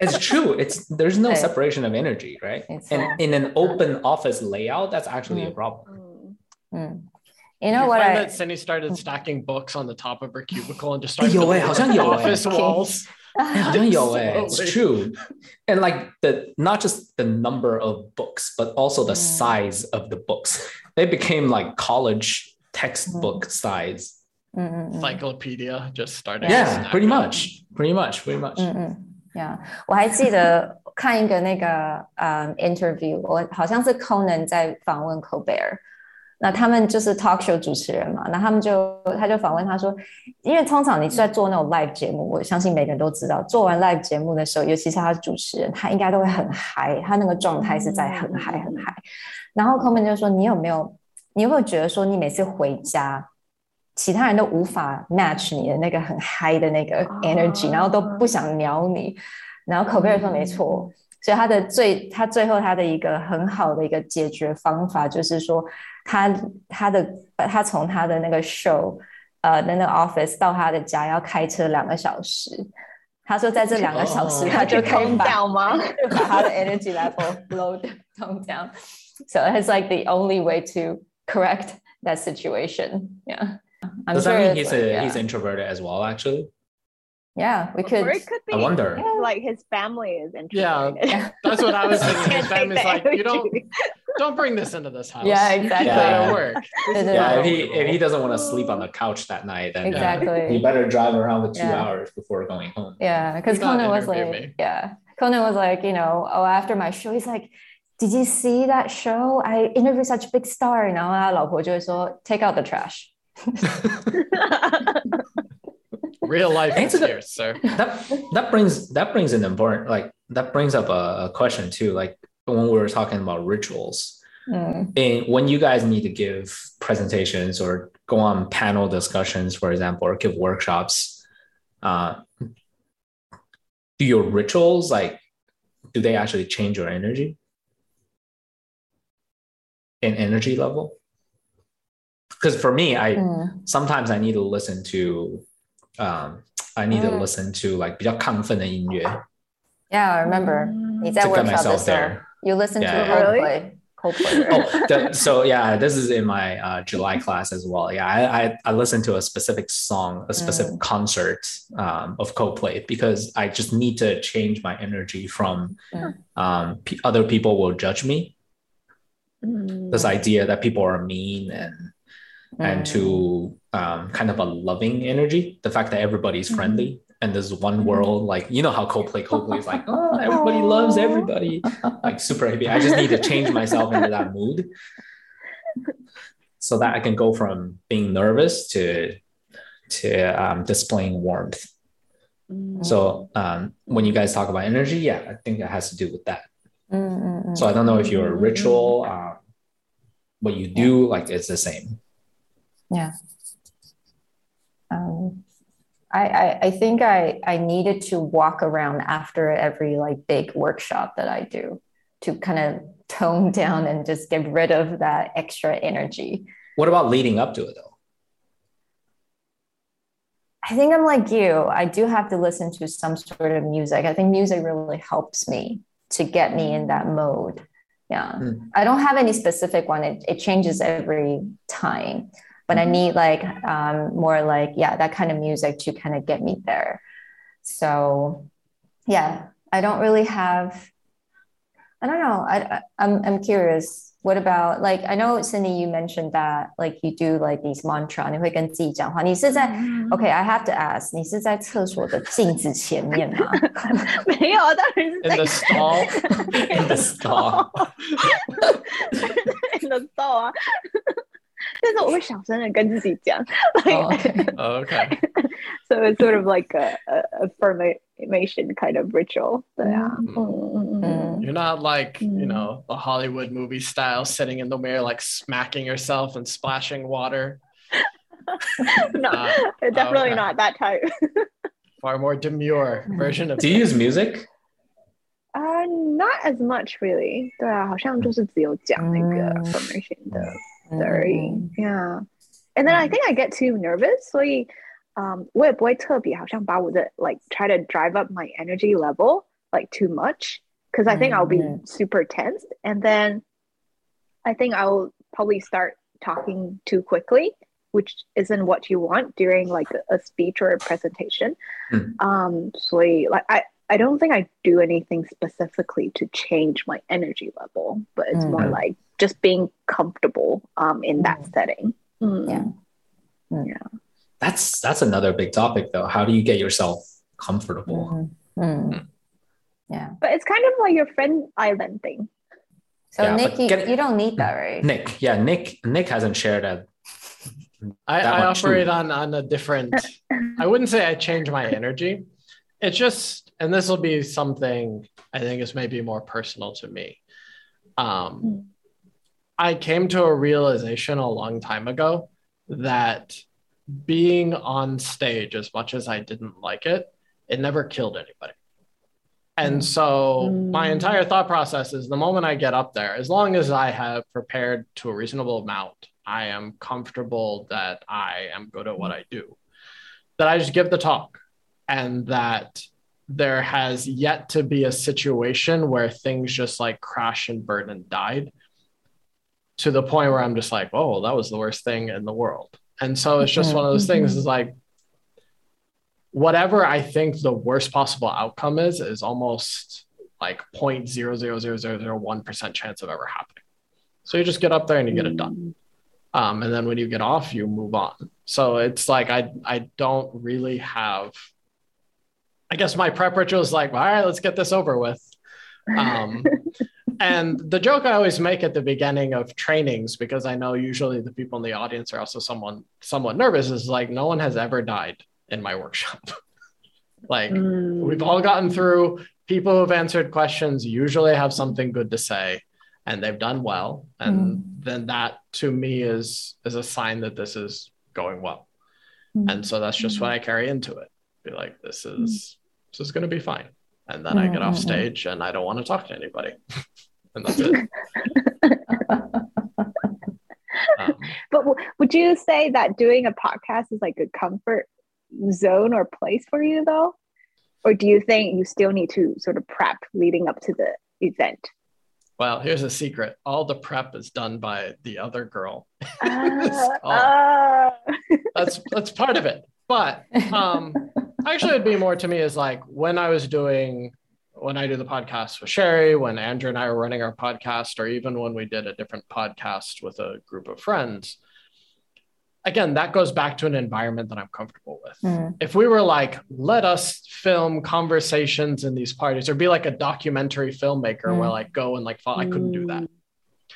It's true. It's there's no Right. separation of energy, right? It's And all- in an open office layout, that's actually a Mm. problem. Mm. Mm. You Did know you what find I that Cindy started stacking books on the top of her cubicle and just Eh, started 有欸， building 好像有欸。 office Okay. walls. (laughs) 哎好像有哎 it's Slowly. true. And like the not just the number of books, but also the Mm. size of the books. They became like college textbook size. 嗯嗯嗯 Encyclopedia just started. Yeah, pretty much. Pretty much. Pretty much. 嗯嗯，Yeah，我还记得 (laughs) 看一个那个呃 interview，我好像是 Conan 在访问 Colbert，那他们就是 talk show 主持人嘛，那他们就他就访问他说，因为通常你在做那种 live 节目，我相信每个人都知道，做完 live 节目的时候，尤其是他是主持人，他应该都会很嗨，他那个状态是在很嗨很嗨。然后 Conan 就说，你有没有，你有没有觉得说，你每次回家？其他人都无法 match 你的那个很嗨的那个 energy，、哦然后都不想鸟你。然后口贝尔说没错，所以他的最他最后他的一个很好的一个解决方法就是说，他他的他从他的那个 show 呃的那个 office 到他的家要开车两个小时。他说在这两个小时哦他就可以 Calm 把 down 吗？就把他的 energy level low tone down. So it's like the only way to correct that situation. Yeah. I'm Does sure that mean it's he's like- a yeah. he's introverted as well? Actually, yeah, we could. Or it could be I wonder. like his family is Yeah. introverted. (laughs) That's what I was thinking. His Can't take family's the like, you don't energy. (laughs) don't bring this into this house. Yeah, It's exactly. not gonna Yeah. work. (laughs) This is Yeah, yeah. not If he workable. if he doesn't want to sleep on the couch that night, then uh, Exactly. he better drive around for two Yeah. hours before going home. Yeah, because Do not Conan was interview like, me. yeah, Conan was like, you know, oh, after my show, he's like, did you see that show? I interviewed such a big star. 然后他老婆就会说，take out the trash. Real life is Answer the- here, sir. that that brings that brings an important like that brings up a, a question too like when we were talking about rituals. 嗯 and when you guys need to give presentations or go on panel discussions for example or give workshops uh do your rituals like do they actually change your energy? In energy level because for me i 嗯 sometimes I need to listen to um I need to Mm. listen to like 比较亢奋的音乐 Yeah, I remember. 你在 to get workshop 的 myself 时候 there. you listen to Yeah. Coldplay. Coldplay. right? Oh, the, so yeah, this is in my uh, July class as well. Yeah, I, I I listen to a specific song, a specific concert um, of Coldplay because I just need to change my energy from Mm. um, p- other people will judge me. Mm. This idea that people are mean and mm. and to mm. um, kind of a loving energy. The fact that everybody's mm-hmm. friendly mm. and there's one mm-hmm. world, like you know how Coldplay, (laughs) Coldplay is like, oh, everybody loves everybody, (laughs) like super happy. I just need to change myself into that mood so that I can go from being nervous to to um, displaying warmth. Mm. So um, when you guys talk about energy, yeah, I think it has to do with that. Mm, mm, mm. so I don't know if your ritual, mm-hmm. um, what you do, like it's the same. Um, I, I I think I I needed to walk around after every like big workshop that I do to kind of tone (laughs) down and just get rid of that extra energy. What about leading up to it though? I think I'm like you. I do have to listen to some sort of music. I think music really helps me to get me in that mode. Yeah. Mm. I don't have any specific one. It, it changes every time, but I need like um, more like, yeah, that kind of music to kind of get me there. So, yeah, I don't really have, I don't know. I, I, I'm, I'm curious. What about like, I know Cindy, you mentioned that like you do like these mantra, 你会跟自己讲话。你是在 Okay, I have to ask，你是在厕所的镜子前面吗？没有，当然是 In 在 the (laughs) (laughs) stall. (laughs) In the stall. in the stall 啊。 但是我会小声的跟自己讲，like、哦 OK， (laughs) Oh, (laughs) okay. (laughs) so it's sort of like a, a affirmation kind of ritual. 对啊，嗯嗯嗯嗯嗯。 You're not like, you Mm. know, the Hollywood movie style, sitting in the mirror, like smacking yourself and splashing water. no, Uh, definitely okay. not that type. Far more demure version of Do you use music? Uh, not as much really. 对啊，好像就是只有讲那个嗯 formation 的 嗯而已。Yeah. And then I think I get too nervous，所以 um 我也不会特别好像把我的 like try to drive up my energy level like too much because I think I'll be Mhm. super tense and then I think I'll probably start talking too quickly which isn't what you want during like a, a speech or a presentation. Mm. Um, so like I, I don't think I do anything specifically to change my energy level, but it's more Mm. like just being comfortable um in that setting. Mm. Yeah. That's that's another big topic though. How do you get yourself comfortable? Mm. Mm. Yeah. But it's kind of like your friend island thing. So Yeah, Nick, you, get- you don't need that, right? Nick, yeah, Nick Nick hasn't shared that. I, That I much operate too. on on a different. (laughs) I wouldn't say I change my energy. It's just, and this will be something I think is maybe more personal to me. Um, Mm. I came to a realization a long time ago that being on stage, as much as I didn't like it, it never killed anybody. And so my Mm. entire thought process is the moment I get up there, as long as I have prepared to a reasonable amount, I am comfortable that I am good at what I do, that I just give the talk and that there has yet to be a situation where things just like crash and burn and died to the point where I'm just like, oh, that was the worst thing in the world. And so it's just one of those things is like, whatever I think the worst possible outcome is, is almost like 0.00001% chance of ever happening. So you just get up there and you get it done. Um, and then when you get off, you move on. So it's like I I don't really have. I guess my prep ritual is like, all right, let's get this over with. Um, (laughs) and the joke I always make at the beginning of trainings, because I know usually the people in the audience are also someone somewhat nervous, is like no one has ever died in my workshop. (laughs) like Mm. we've all gotten through. People who've answered questions usually have something good to say, and they've done well. And mm. then that to me is is a sign that this is going well. Mm. And so that's just what mm. I carry into it. Be like, this is this is going to be fine. And then I get off Mhm. stage and I don't want to talk to anybody. (laughs) and that's it. (laughs) Um, But w- would you say that doing a podcast is like a comfort zone or place for you though? Or do you think you still need to sort of prep leading up to the event? well, here's a secret. All the prep is done by the other girl. (laughs) Oh. ah. That's that's part of it. But um actually it'd be more to me is like when I was doing when I do the podcast with Sherry, when Andrew and I were running our podcast, or even when we did a different podcast with a group of friends, again, that goes back to an environment that I'm comfortable with. Mm. If we were like, let us film conversations in these parties, or be like a documentary filmmaker where Mm. like go and like follow, I couldn't do that.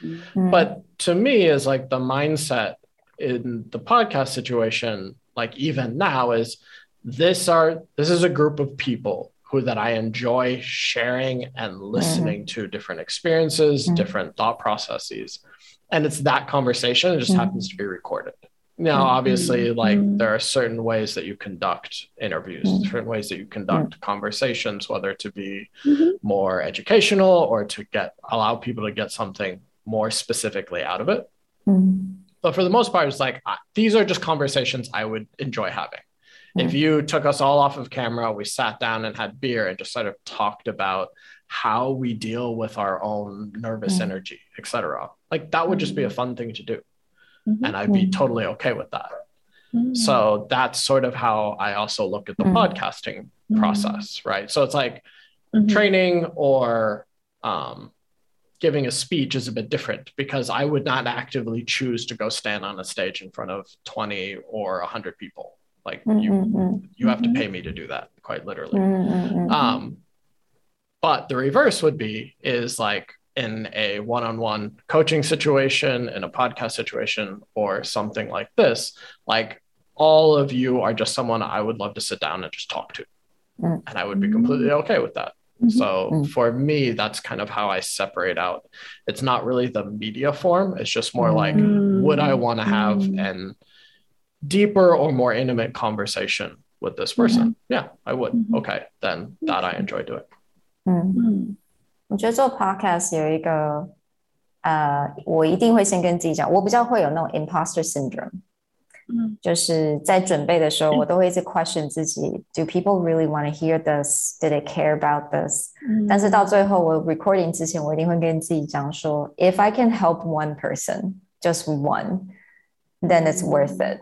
Mm. But to me, is like the mindset in the podcast situation, like even now, is this are this is a group of people who that I enjoy sharing and listening to different experiences, Mhm. different thought processes. And it's that conversation, it just Mhm. happens to be recorded. Now, Mhm. obviously, like Mhm. there are certain ways that you conduct interviews, Mhm. certain ways that you conduct conversations, whether to be more educational or to get allow people to get something more specifically out of it. But for the most part, it's like these are just conversations I would enjoy having. If you took us all off of camera, we sat down and had beer and just sort of talked about how we deal with our own nervous Mm. energy, etc. Like that would just be a fun thing to do, Mhm. and I'd be Mm. totally okay with that. Mm. So that's sort of how I also look at the Mm. podcasting process, right? So it's like training or um, giving a speech is a bit different because I would not actively choose to go stand on a stage in front of 20 or 100 people. Like Mm, you, mm, mm. you have to pay me to do that, quite literally. Mm, mm, mm. Um, but the reverse would be is like in a one-on-one coaching situation, in a podcast situation, or something like this. Like all of you are just someone I would love to sit down and just talk to, and I would be completely okay with that. So for me, that's kind of how I separate out. It's not really the media form. It's just more like, would I want to have an deeper or more intimate conversation with this person? Yeah, I would. Okay, then that I enjoy doing. 嗯，我觉得做 podcast 有一个，呃，我一定会先跟自己讲，我比较会有那种 imposter syndrome。嗯，就是在准备的时候，我都会一直 question 自己：Do people really want to hear this? Do they care about this？、嗯、但是到最后，我 recording 之前，我一定会跟自己讲说：If I can help one person, just one, then it's worth it.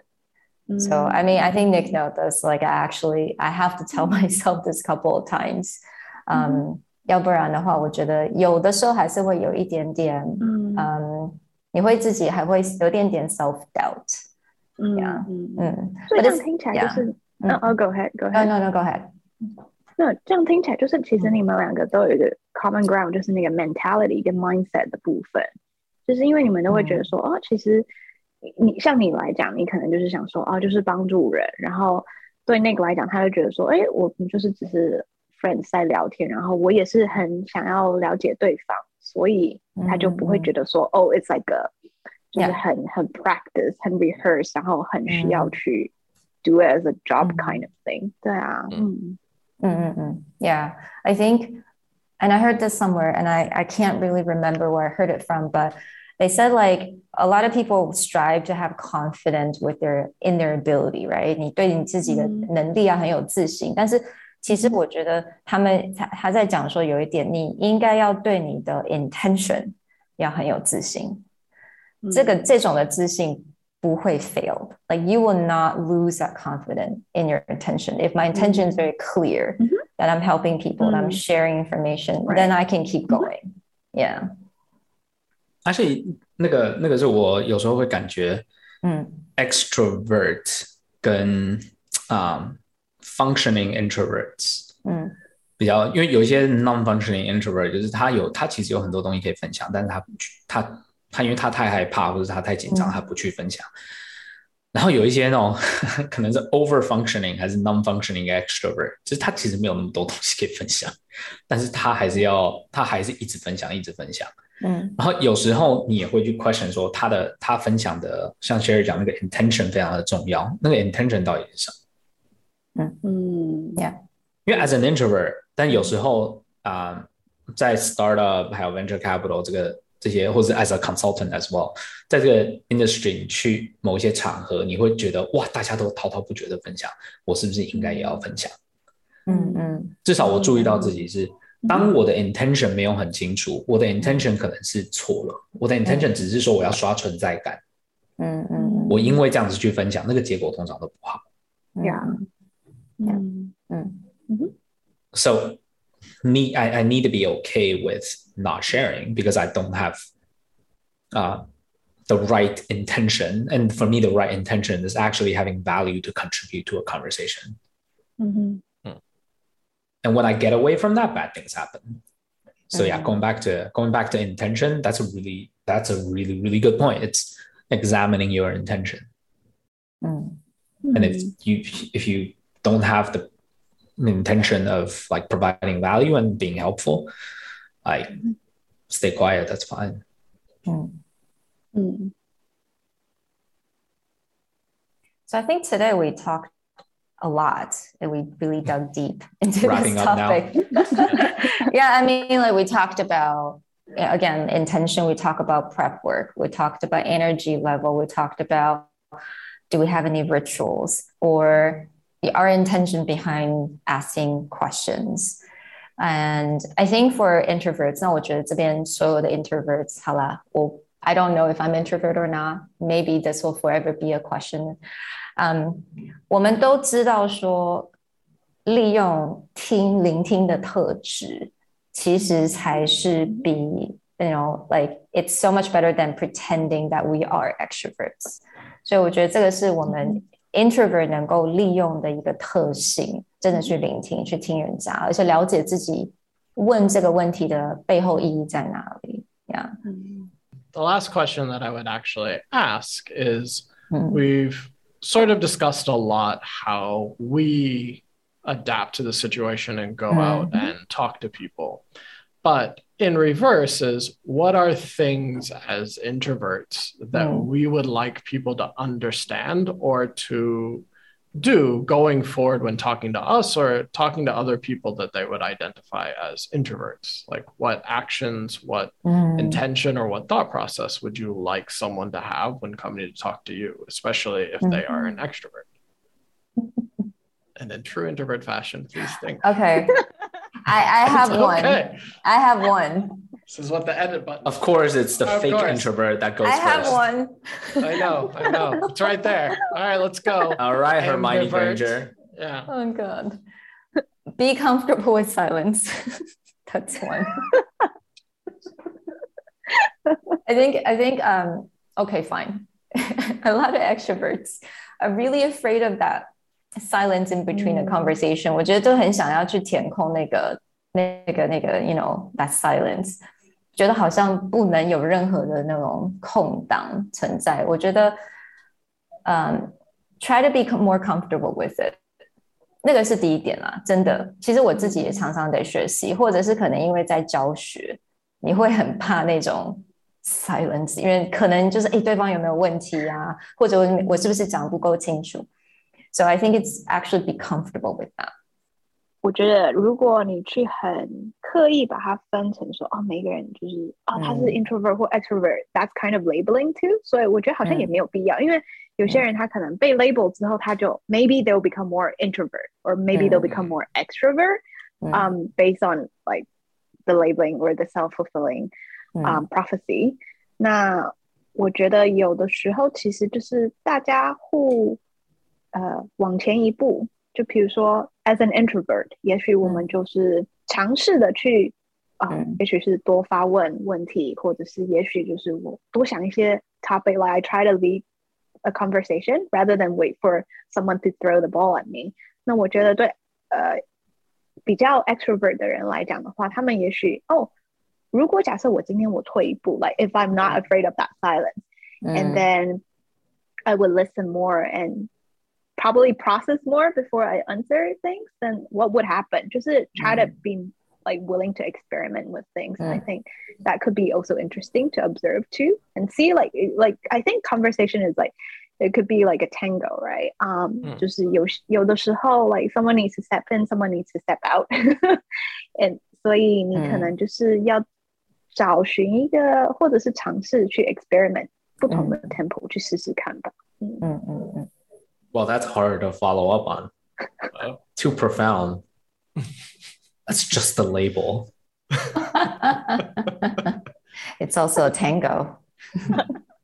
So I mean, I think Nick knows this. Like, I actually I have to tell myself (laughs) this couple of times. Um, 要不然的话，我觉得有的时候还是会有一点点，嗯，你会自己还会有点点 self doubt。嗯嗯嗯，所以这样听起来就是，嗯哦，Go ahead，Go ahead，No No No Go ahead。那这样听起来就是，其实你们两个都有一个 common ground，就是那个 mentality 跟 mindset 的部分，就是因为你们都会觉得说，哦，其实 你像你来讲，你可能就是想说，哦，就是帮助人，然后对那个来讲，他就觉得说，哎，我们就是只是 friends 在聊天，然后我也是很想要了解对方，所以他就不会觉得说，哦，it's like a 就是很很 practice 很 rehearse，然后很需要去 do it as a job kind of thing。对啊，嗯嗯嗯嗯，Yeah, I think, and I heard this somewhere, and I I can't really remember where I heard it from, but they said like a lot of people strive to have confidence with their in their ability, right？你对你自己的能力啊很有自信，但是其实我觉得他们他他在讲说有一点，你应该要对你的 intention 要很有自信。这个这种的自信不会 fail. Like you will not lose that confidence in your intention. If my intention is very clear mm-hmm. that I'm helping people, that I'm sharing information, right. then I can keep going. Yeah. Actually，那个那个是我有时候会感觉，嗯，extrovert 跟啊、um, functioning introverts，嗯，比较，因为有一些 non-functioning introvert，就是他有他其实有很多东西可以分享，但是他不去他他因为他太害怕或者他太紧张，他不去分享。然后有一些那种 (laughs) 可能是 over functioning 还是 non functioning extrovert，就是他其实没有那么多东西可以分享，但是他还是要他还是一直分享，一直分享。嗯。然后有时候你也会去 question 说他的他分享的，像 Sherry 讲那个 intention 非常的重要，那个 intention 到底是什么？嗯嗯，Yeah。因为 as an introvert，但有时候啊，在 startup 还有 venture capital 这个。这些，或者 as a consultant as well，在这个 industry 去某一些场合，你会觉得哇，大家都滔滔不绝的分享，我是不是应该也要分享？嗯嗯，至少我注意到自己是，当我的 intention 没有很清楚，我的 intention 可能是错了，我的 intention 只是说我要刷存在感。嗯嗯，我因为这样子去分享，那个结果通常都不好。Yeah. Yeah. 嗯嗯。So. need I, I need to be okay with not sharing because I don't have uh, the right intention. And for me, the right intention is actually having value to contribute to a conversation. Mm-hmm. Hmm. And when I get away from that, bad things happen. So mm-hmm. yeah, going back to going back to intention, that's a really that's a really really good point. It's examining your intention. Mm-hmm. And if you if you don't have the intention of like providing value and being helpful, like stay quiet. That's fine. Mm. Mm. So I think today we talked a lot and we really dug deep (laughs) into Wrapping this topic. (laughs) yeah, I mean, like we talked about again intention. We talked about prep work. We talked about energy level. We talked about do we have any rituals or our intention behind asking questions. And I think for introverts, 那我觉得这边所有的 introverts，好啦，我 I don't know if I'm introvert or not. Maybe this will forever be a question. 嗯，我们都知道说，利用听聆听的特质，其实才是比 you know like it's so much better than pretending that we are extroverts. 所以我觉得这个是我们 introvert 能够利用的一个特性，真的去聆听、去听人家，而且了解自己问这个问题的背后意义在哪里。Yeah. The last question that I would actually ask is mm-hmm. we've sort of discussed a lot how we adapt to the situation and go mm-hmm. out and talk to people. But in reverse is what are things as introverts that mm. we would like people to understand or to do going forward when talking to us or talking to other people that they would identify as introverts like what actions what mm. intention or what thought process would you like someone to have when coming to talk to you especially if mm. they are an mm-hmm. extrovert (laughs) and in true introvert fashion please think okay (laughs) I, I have one. I have one. This is what the edit button. Of course, it's the of fake course. introvert that goes I first. have one. I know, I know. It's right there. All right, let's go. All right, Hermione Granger. Yeah. Oh God. Be comfortable with silence. (laughs) That's one. I think I think um okay, fine. (laughs) a lot of extroverts are really afraid of that silence in between the conversation，、嗯、我觉得都很想要去填空那个、那个、那个，you know that silence， 觉得好像不能有任何的那种空档存在。我觉得，嗯、um,，try to be more comfortable with it，那个是第一点啦。真的，其实我自己也常常在学习，或者是可能因为在教学，你会很怕那种 silence，因为可能就是哎，对方有没有问题啊，或者我我是不是讲不够清楚。So I think it's actually be comfortable with that. 我觉得如果你去很刻意把它分成说，哦，每个人就是啊，他是 introvert 或 extrovert，that's kind of labeling too。所以我觉得好像也没有必要，因为有些人他可能被 label 之后，他就 maybe they'll become more introvert or maybe they'll become more extrovert, um, based on like the labeling or the self fulfilling um prophecy。那我觉得有的时候其实就是大家互呃往前一步，就比如说 ，as an introvert，也许我们就是尝试的去啊、呃，也许是多发问问题，或者是也许就是我多想一些 topic，like I try to lead a conversation rather than wait for someone to throw the ball at me。那我觉得对呃比较 extrovert 的人来讲的话，他们也许哦，如果假设我今天我退一步，like if I'm not afraid of that silence，and then I would listen more and probably process more before I answer things, then what would happen? Just to try mm. to be like willing to experiment with things. Mm. And I mm. think that could be also interesting to observe too and see like like I think conversation is like it could be like a tango, right? Um, mm. 就是有有的时候 like someone needs to step in, someone needs to step out, (laughs) and 所以你可能就是要找寻一个或者是尝试去 experiment 不同的 tempo 去试试看吧。嗯嗯嗯嗯。 Well, that's hard to follow up on. Too profound. That's just a label. (laughs) it's also a tango.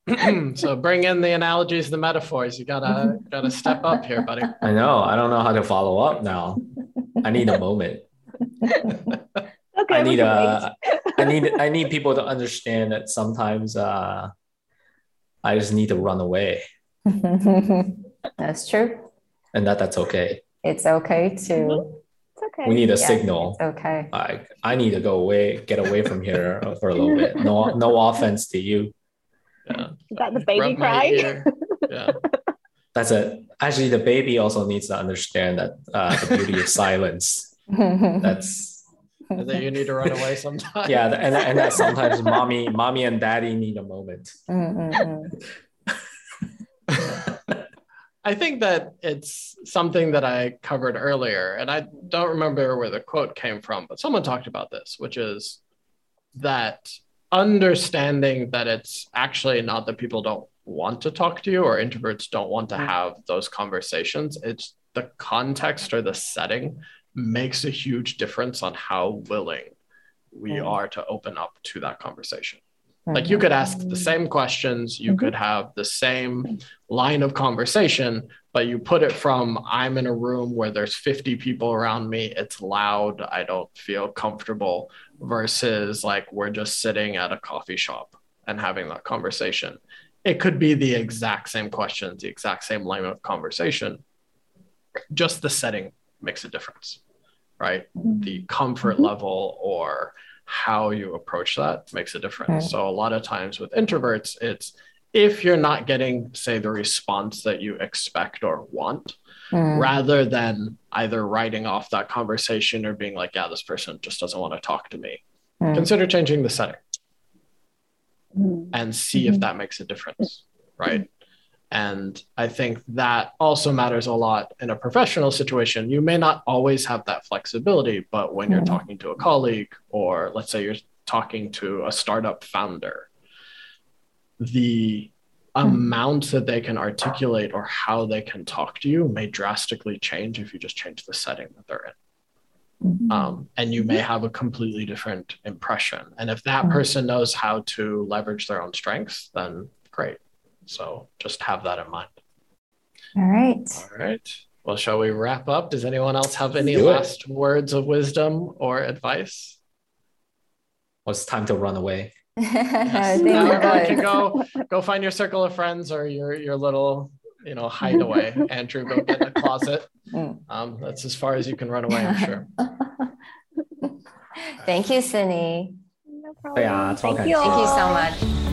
(clears throat) so bring in the analogies, the metaphors. You gotta gotta step up here, buddy. I know. I don't know how to follow up now. I need a moment. okay, I need a. I need I need people to understand that sometimes uh, I just need to run away. (laughs) That's true. And that that's okay. It's okay to. It's okay. We need a yeah, signal. okay. Like I need to go away, get away from here (laughs) for a little bit. No, no offense to you. Yeah. Is that the baby cry? (laughs) yeah. That's it. Actually, the baby also needs to understand that uh, the beauty of silence. (laughs) That's and that you need to run away sometimes. Yeah, and, and that sometimes mommy, mommy and daddy need a moment. Mm-hmm. I think that it's something that I covered earlier, and I don't remember where the quote came from, but someone talked about this, which is that understanding that it's actually not that people don't want to talk to you or introverts don't want to mm. have those conversations. It's the context or the setting makes a huge difference on how willing we mm. are to open up to that conversation. Like you could ask the same questions, you mm-hmm. could have the same line of conversation, but you put it from I'm in a room where there's 50 people around me, it's loud, I don't feel comfortable, versus like we're just sitting at a coffee shop and having that conversation. It could be the exact same questions, the exact same line of conversation, just the setting makes a difference, right? Mm-hmm. The comfort mm-hmm. level or how you approach that makes a difference. So a lot of times with introverts, it's if you're not getting, say, the response that you expect or want, Mm. rather than either writing off that conversation or being like, yeah, this person just doesn't want to talk to me, Mm. consider changing the setting Mm. and see if that makes a difference. Right. And I think that also matters a lot in a professional situation. You may not always have that flexibility, but when you're Mhm. talking to a colleague, or let's say you're talking to a startup founder, the amount that they can articulate or how they can talk to you may drastically change if you just change the setting that they're in Mhm. um, and you may have a completely different impression. And if that Mhm. person knows how to leverage their own strengths, then great. So just have that in mind. All right. All right. Well, shall we wrap up? Does anyone else have any last words of wisdom or advice? Well, it's time to run away. I (laughs) Yes. Now we're everyone can go go find your circle of friends or your your little you know hideaway. (laughs) Andrew, go get in a closet. Mm. Um, that's as far as you can run away, I'm sure. (laughs) Thank you, Sunny. No problem. Yeah, it's all Thank good. you, Thank you so much.